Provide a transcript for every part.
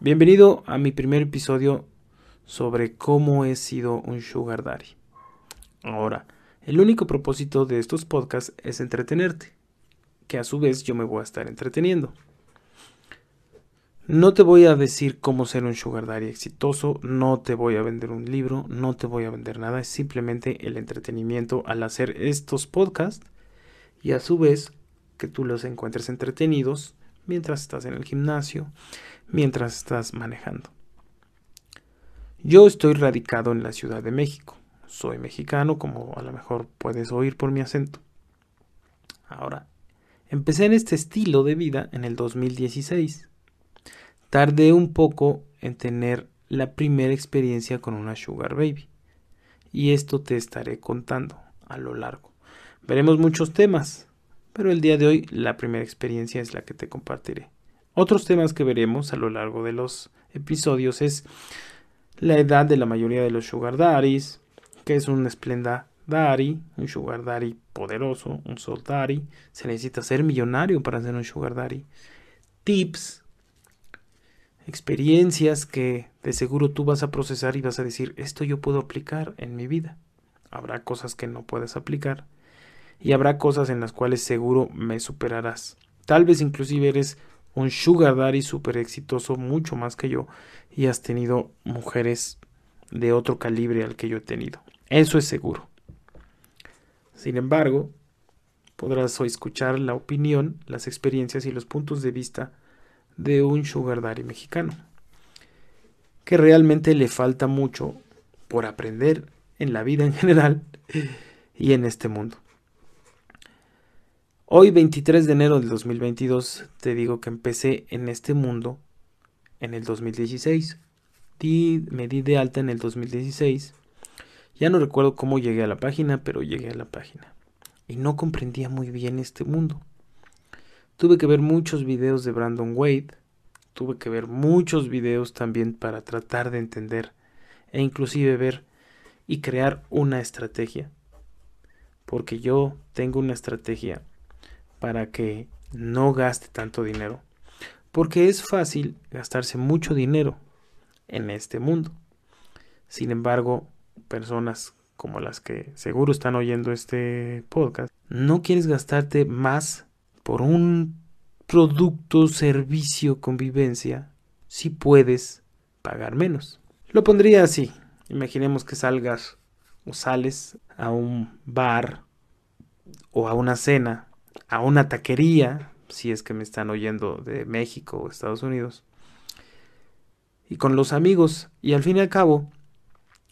Bienvenido a mi primer episodio sobre cómo he sido un sugar daddy. Ahora, el único propósito de estos podcasts es entretenerte, que a su vez yo me voy a estar entreteniendo. No te voy a decir cómo ser un sugar daddy exitoso, no te voy a vender un libro, no te voy a vender nada, es simplemente el entretenimiento al hacer estos podcasts y a su vez que tú los encuentres entretenidos mientras estás en el gimnasio, mientras estás manejando. Yo estoy radicado en la Ciudad de México. Soy mexicano, como a lo mejor puedes oír por mi acento. Ahora, empecé en este estilo de vida en el 2016. Tardé un poco en tener la primera experiencia con una Sugar Baby. Y esto te estaré contando a lo largo. Veremos muchos temas, pero el día de hoy la primera experiencia es la que te compartiré. Otros temas que veremos a lo largo de los episodios es la edad de la mayoría de los sugar daddies, que es un esplenda daddy, un sugar daddy poderoso, un soul daddy, se necesita ser millonario para ser un sugar daddy, tips, experiencias que de seguro tú vas a procesar y vas a decir, esto yo puedo aplicar en mi vida. Habrá cosas que no puedes aplicar y habrá cosas en las cuales seguro me superarás. Tal vez inclusive eres un sugar daddy súper exitoso, mucho más que yo, y has tenido mujeres de otro calibre al que yo he tenido. Eso es seguro. Sin embargo, podrás escuchar la opinión, las experiencias y los puntos de vista de un sugar daddy mexicano, que realmente le falta mucho por aprender en la vida en general y en este mundo. Hoy 23 de enero del 2022 te digo que empecé en este mundo en el 2016. me di de alta en el 2016. Ya no recuerdo cómo llegué a la página, pero llegué a la página. Y no comprendía muy bien este mundo. Tuve que ver muchos videos de Brandon Wade. Tuve que ver muchos videos también para tratar de entender e inclusive ver y crear una estrategia. Porque yo tengo una estrategia para que no gaste tanto dinero. Porque es fácil gastarse mucho dinero en este mundo. Sin embargo, personas como las que seguro están oyendo este podcast, no quieres gastarte más por un producto, servicio, convivencia, si puedes pagar menos. Lo pondría así. Imaginemos que salgas o sales a un bar o a una cena a una taquería, si es que me están oyendo de México o Estados Unidos, y con los amigos, y al fin y al cabo,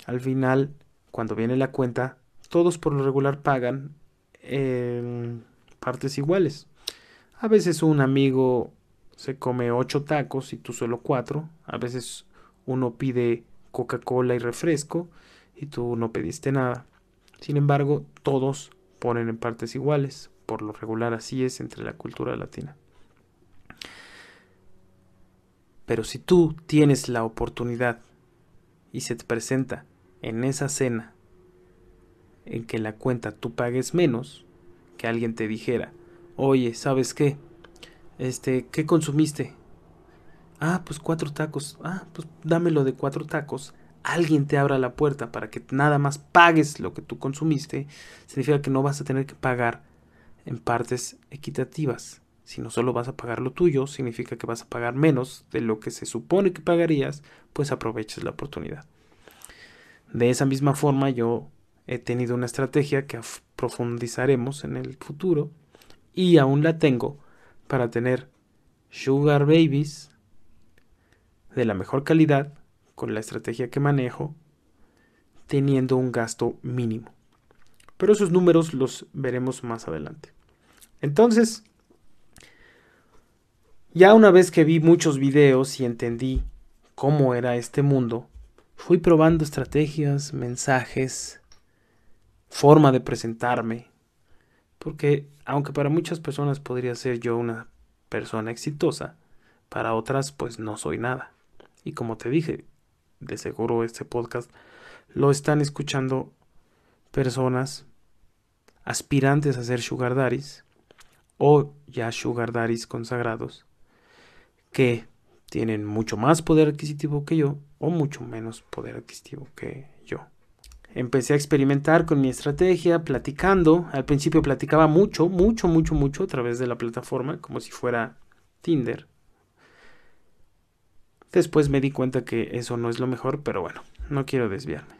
al final, cuando viene la cuenta, todos por lo regular pagan en partes iguales. A veces un amigo se come ocho tacos y tú solo cuatro. A veces uno pide Coca-Cola y refresco y tú no pediste nada. Sin embargo, todos ponen en partes iguales por lo regular así es entre la cultura latina. Pero si tú tienes la oportunidad y se te presenta en esa cena en que la cuenta tú pagues menos, que alguien te dijera, oye, ¿sabes qué? Este, ¿qué consumiste? Ah, pues cuatro tacos. Ah, pues dámelo de cuatro tacos. Alguien te abra la puerta para que nada más pagues lo que tú consumiste. Significa que no vas a tener que pagar en partes equitativas. Si no solo vas a pagar lo tuyo, significa que vas a pagar menos de lo que se supone que pagarías, pues aproveches la oportunidad. De esa misma forma yo he tenido una estrategia que profundizaremos en el futuro y aún la tengo para tener sugar babies de la mejor calidad con la estrategia que manejo teniendo un gasto mínimo. Pero esos números los veremos más adelante. Entonces, ya una vez que vi muchos videos y entendí cómo era este mundo, fui probando estrategias, mensajes, forma de presentarme, porque aunque para muchas personas podría ser yo una persona exitosa, para otras pues no soy nada. Y como te dije, de seguro este podcast lo están escuchando personas aspirantes a ser sugar daddies o ya sugar daddies consagrados que tienen mucho más poder adquisitivo que yo o mucho menos poder adquisitivo que yo. Empecé a experimentar con mi estrategia, platicando. Al principio platicaba mucho, mucho, mucho, mucho a través de la plataforma, como si fuera Tinder. Después me di cuenta que eso no es lo mejor, pero bueno, no quiero desviarme.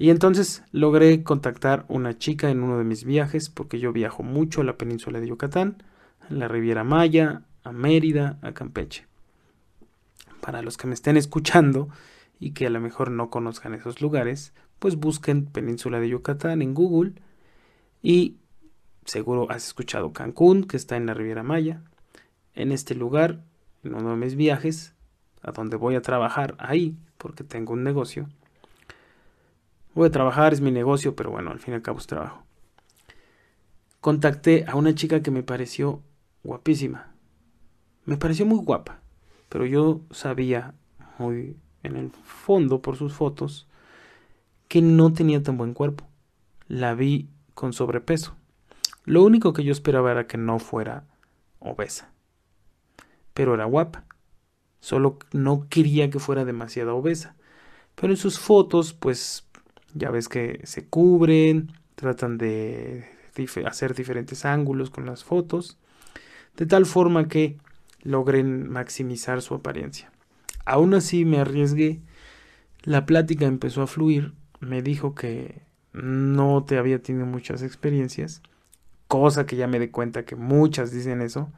Y entonces logré contactar una chica en uno de mis viajes, porque yo viajo mucho a la península de Yucatán, a la Riviera Maya, a Mérida, a Campeche. Para los que me estén escuchando y que a lo mejor no conozcan esos lugares, pues busquen Península de Yucatán en Google y seguro has escuchado Cancún, que está en la Riviera Maya. En este lugar, en uno de mis viajes, a donde voy a trabajar ahí, porque tengo un negocio. Voy a trabajar, es mi negocio, pero bueno, al fin y al cabo es trabajo. Contacté a una chica que me pareció guapísima. Me pareció muy guapa, pero yo sabía muy en el fondo por sus fotos que no tenía tan buen cuerpo. La vi con sobrepeso. Lo único que yo esperaba era que no fuera obesa. Pero era guapa. Solo no quería que fuera demasiado obesa. Pero en sus fotos, pues ya ves que se cubren, tratan de hacer diferentes ángulos con las fotos, de tal forma que logren maximizar su apariencia. Aún así me arriesgué, la plática empezó a fluir, me dijo que no te había tenido muchas experiencias, cosa que ya me di cuenta que muchas dicen eso,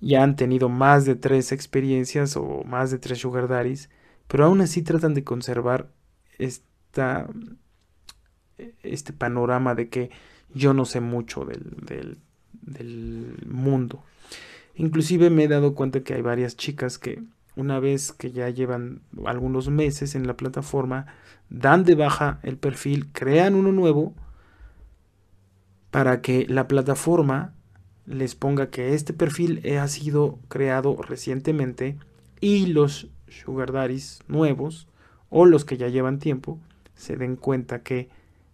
ya han tenido más de tres experiencias o más de tres sugar daddies, pero aún así tratan de conservar este panorama de que yo no sé mucho del mundo. Inclusive me he dado cuenta que hay varias chicas que una vez que ya llevan algunos meses en la plataforma, dan de baja el perfil, crean uno nuevo para que la plataforma les ponga que este perfil ha sido creado recientemente y los sugar daddies nuevos o los que ya llevan tiempo se den cuenta que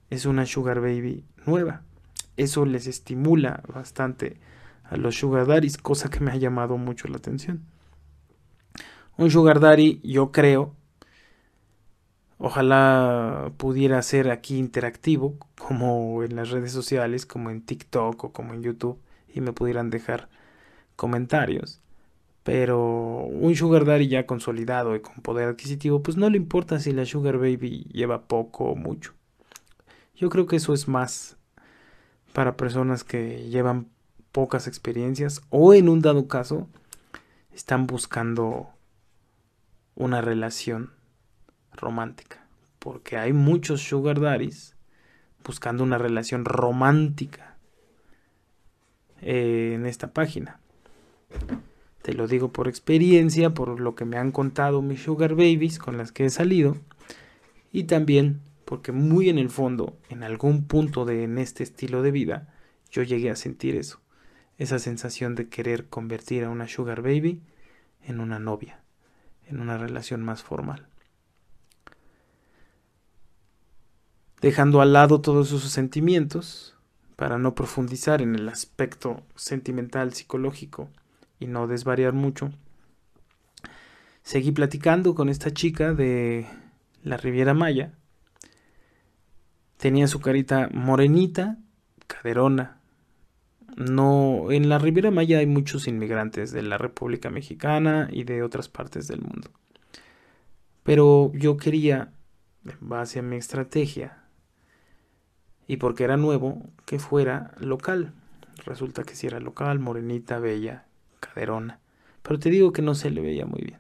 es una sugar baby nueva. Eso les estimula bastante a los sugar daddies, cosa que me ha llamado mucho la atención. Un sugar daddy, yo creo, ojalá pudiera ser aquí interactivo, como en las redes sociales, como en TikTok o como en YouTube, y me pudieran dejar comentarios. Pero un sugar daddy ya consolidado y con poder adquisitivo, pues no le importa si la sugar baby lleva poco o mucho. Yo creo que eso es más para personas que llevan pocas experiencias o en un dado caso están buscando una relación romántica. Porque hay muchos sugar daddies buscando una relación romántica en esta página. Te lo digo por experiencia, por lo que me han contado mis sugar babies con las que he salido. Y también porque muy en el fondo, en algún punto de este estilo de vida, yo llegué a sentir eso. Esa sensación de querer convertir a una sugar baby en una novia, en una relación más formal. Dejando al lado todos esos sentimientos, para no profundizar en el aspecto sentimental, psicológico y no desvariar mucho, seguí platicando con esta chica de la Riviera Maya. Tenía su carita morenita, caderona. No, en la Riviera Maya hay muchos inmigrantes de la República Mexicana y de otras partes del mundo. Pero yo quería, en base a mi estrategia, y porque era nuevo, que fuera local. Resulta que si era local, morenita, bella, Pero te digo que no se le veía muy bien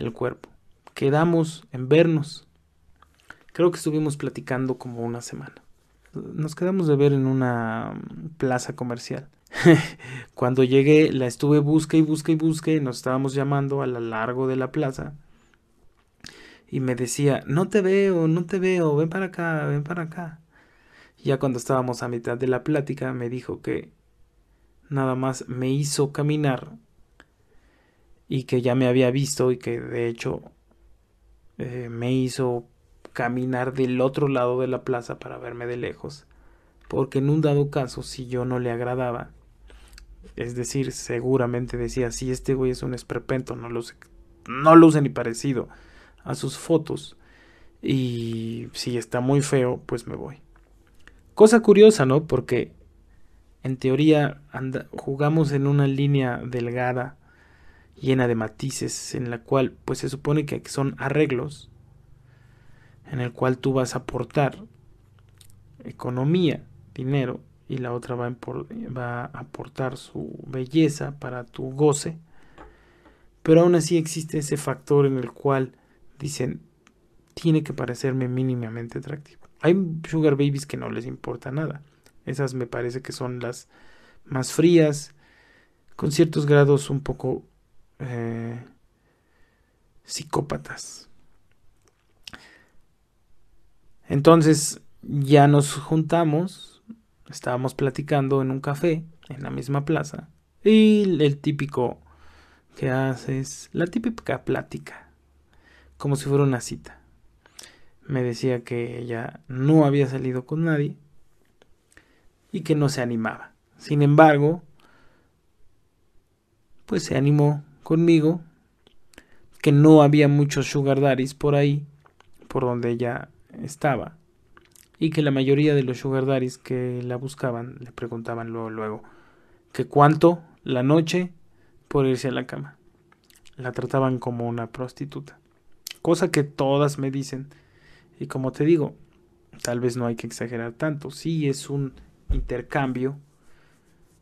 el cuerpo. Quedamos en vernos. Creo que estuvimos platicando como una semana. Nos quedamos de ver en una plaza comercial. Cuando llegué, la estuve busque y busque y busque. Nos estábamos llamando a lo largo de la plaza. Y me decía, no te veo, no te veo, ven para acá, ven para acá. Ya cuando estábamos a mitad de la plática me dijo que nada más me hizo caminar y que ya me había visto y que de hecho eh, me hizo caminar del otro lado de la plaza para verme de lejos porque en un dado caso si yo no le agradaba Es decir, seguramente decía, si este güey es un esperpento, no luce, no luce ni parecido a sus fotos. Y si está muy feo, pues me voy. Cosa curiosa, ¿no? Porque en teoría jugamos en una línea delgada, llena de matices, en la cual pues se supone que son arreglos, en el cual tú vas a aportar economía, dinero, y la otra va a, aportar su belleza para tu goce. Pero aún así existe ese factor en el cual dicen, tiene que parecerme mínimamente atractivo. Hay sugar babies que no les importa nada. Esas me parece que son las más frías, con ciertos grados un poco eh, psicópatas. Entonces ya nos juntamos, estábamos platicando en un café, en la misma plaza, y el típico que haces, la típica plática, como si fuera una cita. Me decía que ella no había salido con nadie y que no se animaba. Sin embargo, pues se animó conmigo, que no había muchos sugar daddies por ahí, por donde ella estaba, y que la mayoría de los sugar daddies que la buscaban le preguntaban luego, luego, que cuánto la noche por irse a la cama. La trataban como una prostituta, cosa que todas me dicen, y como te digo, tal vez no hay que exagerar tanto, sí es un intercambio,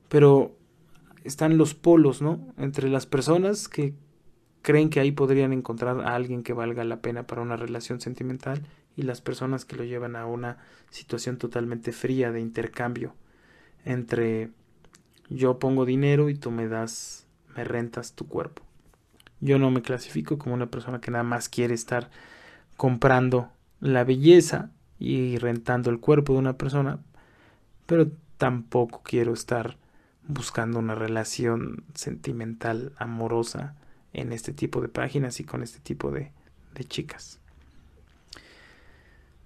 pero están los polos, ¿no? Entre las personas que creen que ahí podrían encontrar a alguien que valga la pena para una relación sentimental y las personas que lo llevan a una situación totalmente fría de intercambio entre yo pongo dinero y tú me das, me rentas tu cuerpo. Yo no me clasifico como una persona que nada más quiere estar comprando la belleza y rentando el cuerpo de una persona, pero tampoco quiero estar buscando una relación sentimental, amorosa en este tipo de páginas y con este tipo de, chicas.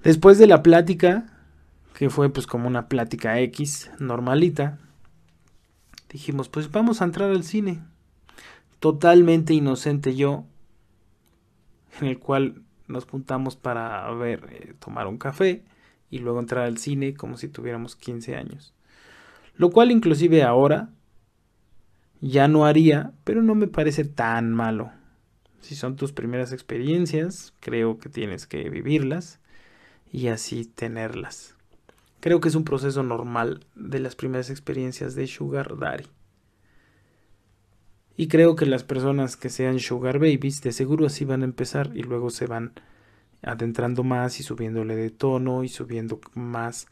Después de la plática, que fue pues como una plática X normalita, dijimos pues vamos a entrar al cine. Totalmente inocente yo, en el cual nos juntamos para ver, eh, tomar un café y luego entrar al cine como si tuviéramos 15 años. Lo cual inclusive ahora ya no haría, pero no me parece tan malo. Si son tus primeras experiencias, creo que tienes que vivirlas y así tenerlas. Creo que es un proceso normal de las primeras experiencias de Sugar Daddy. Y creo que las personas que sean Sugar Babies de seguro así van a empezar y luego se van adentrando más y subiéndole de tono y subiendo más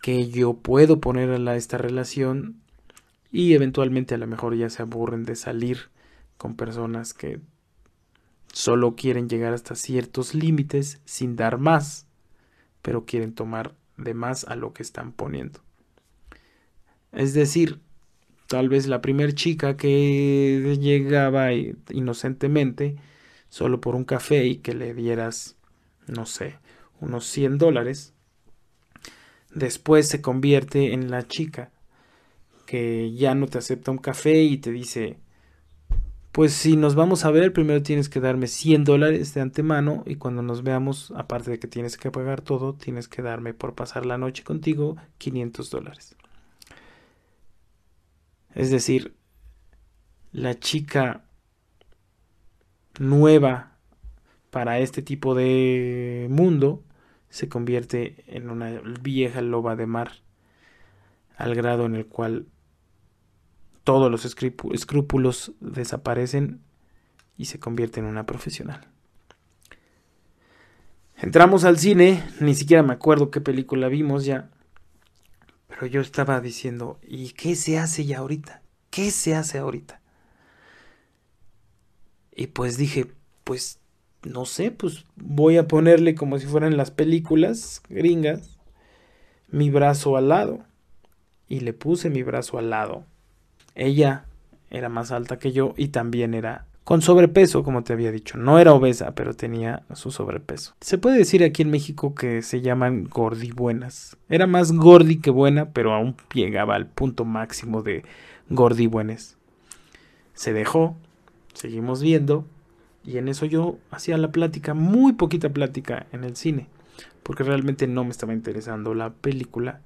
que yo puedo poner a esta relación y eventualmente a lo mejor ya se aburren de salir con personas que solo quieren llegar hasta ciertos límites sin dar más, pero quieren tomar de más a lo que están poniendo. Es decir, tal vez la primer chica que llegaba inocentemente solo por un café y que le dieras, no sé, unos 100 dólares, después se convierte en la chica que ya no te acepta un café y te dice, pues si nos vamos a ver, primero tienes que darme 100 dólares de antemano y cuando nos veamos, aparte de que tienes que pagar todo, tienes que darme por pasar la noche contigo 500 dólares. Es decir, la chica nueva para este tipo de mundo se convierte en una vieja loba de mar, al grado en el cual todos los escrúpulos desaparecen y se convierte en una profesional. Entramos al cine, ni siquiera me acuerdo qué película vimos ya, pero yo estaba diciendo, ¿y qué se hace ya ahorita? ¿Qué se hace ahorita? Y pues dije, pues no sé, pues voy a ponerle como si fueran las películas gringas, mi brazo al lado. Y le puse mi brazo al lado. Ella era más alta que yo y también era con sobrepeso, como te había dicho. No era obesa, pero tenía su sobrepeso. Se puede decir aquí en México que se llaman gordi buenas. Era más gordi que buena, pero aún llegaba al punto máximo de Gordi Buenes. Se dejó, seguimos viendo, y en eso yo hacía la plática, muy poquita plática en el cine, porque realmente no me estaba interesando la película,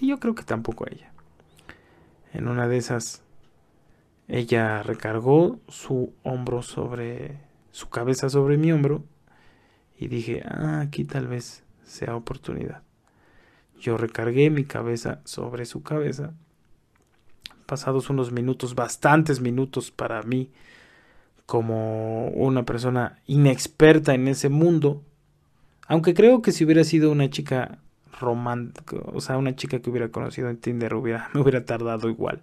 y yo creo que tampoco ella. En una de esas, ella recargó su hombro sobre su cabeza sobre mi hombro y dije, ah, aquí tal vez sea oportunidad. Yo recargué mi cabeza sobre su cabeza. Pasados unos minutos, bastantes minutos para mí, como una persona inexperta en ese mundo, aunque creo que si hubiera sido una chica romántica, o sea, una chica que hubiera conocido en Tinder, me hubiera tardado igual.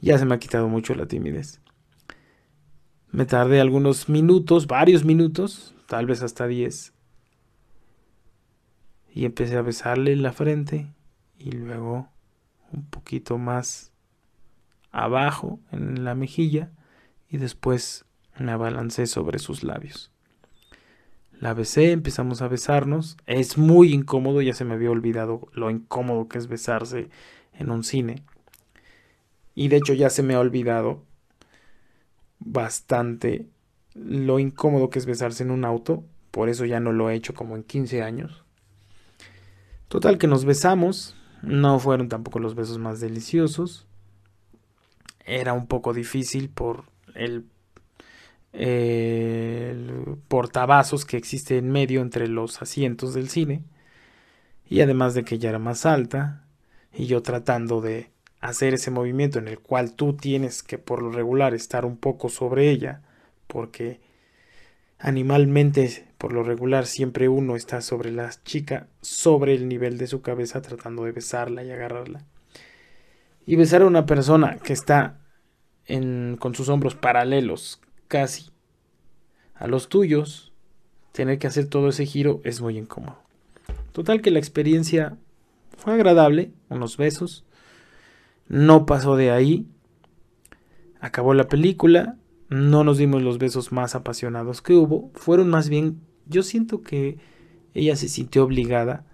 Ya se me ha quitado mucho la timidez. Me tardé algunos minutos, varios minutos, tal vez hasta 10. Y empecé a besarle la frente y luego un poquito más abajo en la mejilla y después me abalancé sobre sus labios. La besé, empezamos a besarnos. Es muy incómodo, ya se me había olvidado lo incómodo que es besarse en un cine. Y de hecho ya se me ha olvidado bastante lo incómodo que es besarse en un auto, por eso ya no lo he hecho como en 15 años. Total que nos besamos, no fueron tampoco los besos más deliciosos. Era un poco difícil por el, el portavasos que existe en medio entre los asientos del cine. Y además de que ella era más alta, y yo tratando de hacer ese movimiento en el cual tú tienes que por lo regular estar un poco sobre ella, porque animalmente por lo regular siempre uno está sobre la chica, sobre el nivel de su cabeza tratando de besarla y agarrarla. Y besar a una persona que está con sus hombros paralelos casi a los tuyos, tener que hacer todo ese giro es muy incómodo. Total que la experiencia fue agradable, unos besos, no pasó de ahí. Acabó la película. No nos dimos los besos más apasionados que hubo. Fueron más bien, yo siento que ella se sintió obligada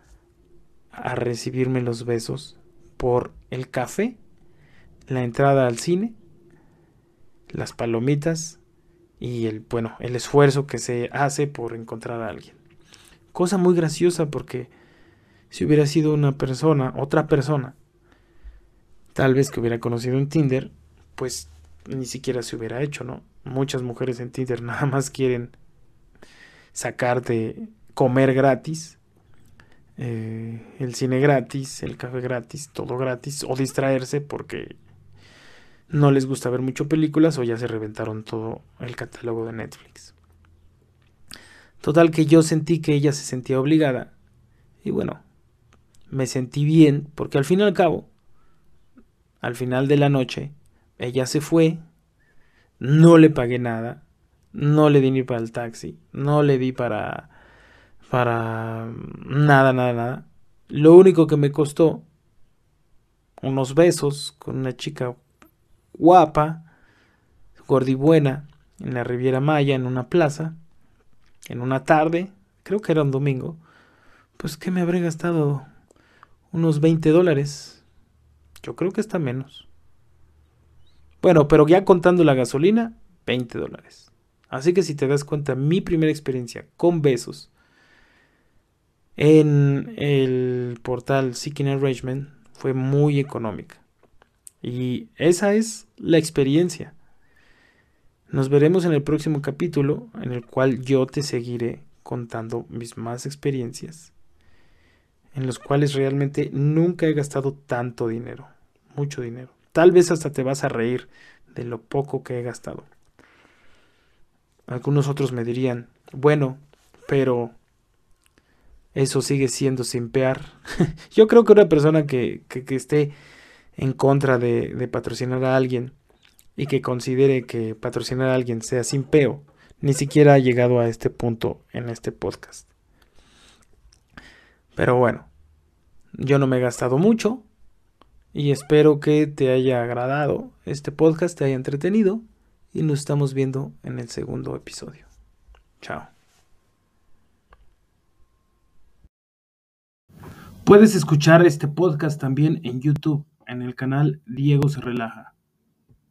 a recibirme los besos por el café, la entrada al cine, las palomitas y el bueno, el esfuerzo que se hace por encontrar a alguien. Cosa muy graciosa porque si hubiera sido una persona, otra persona, tal vez que hubiera conocido en Tinder, pues ni siquiera se hubiera hecho, ¿no? Muchas mujeres en Tinder nada más quieren sacarte comer gratis, eh, el cine gratis, el café gratis, todo gratis, o distraerse porque no les gusta ver mucho películas o ya se reventaron todo el catálogo de Netflix. Total que yo sentí que ella se sentía obligada y bueno, me sentí bien porque al fin y al cabo al final de la noche, ella se fue, no le pagué nada, no le di ni para el taxi, no le di para para nada, nada, nada. Lo único que me costó unos besos con una chica guapa, gordibuena, en la Riviera Maya, en una plaza, en una tarde, creo que era un domingo, pues que me habré gastado unos 20 dólares yo creo que está menos. Bueno, pero ya contando la gasolina, 20 dólares. Así que si te das cuenta, mi primera experiencia con besos en el portal Seeking Arrangement fue muy económica. Y esa es la experiencia. Nos veremos en el próximo capítulo en el cual yo te seguiré contando mis más experiencias en los cuales realmente nunca he gastado tanto dinero, mucho dinero. Tal vez hasta te vas a reír de lo poco que he gastado. Algunos otros me dirían, bueno, pero eso sigue siendo simpear. Yo creo que una persona que, que, esté en contra de, patrocinar a alguien y que considere que patrocinar a alguien sea simpeo, ni siquiera ha llegado a este punto en este podcast. Pero bueno, yo no me he gastado mucho y espero que te haya agradado este podcast, te haya entretenido y nos estamos viendo en el segundo episodio. Chao. Puedes escuchar este podcast también en YouTube en el canal Diego se relaja.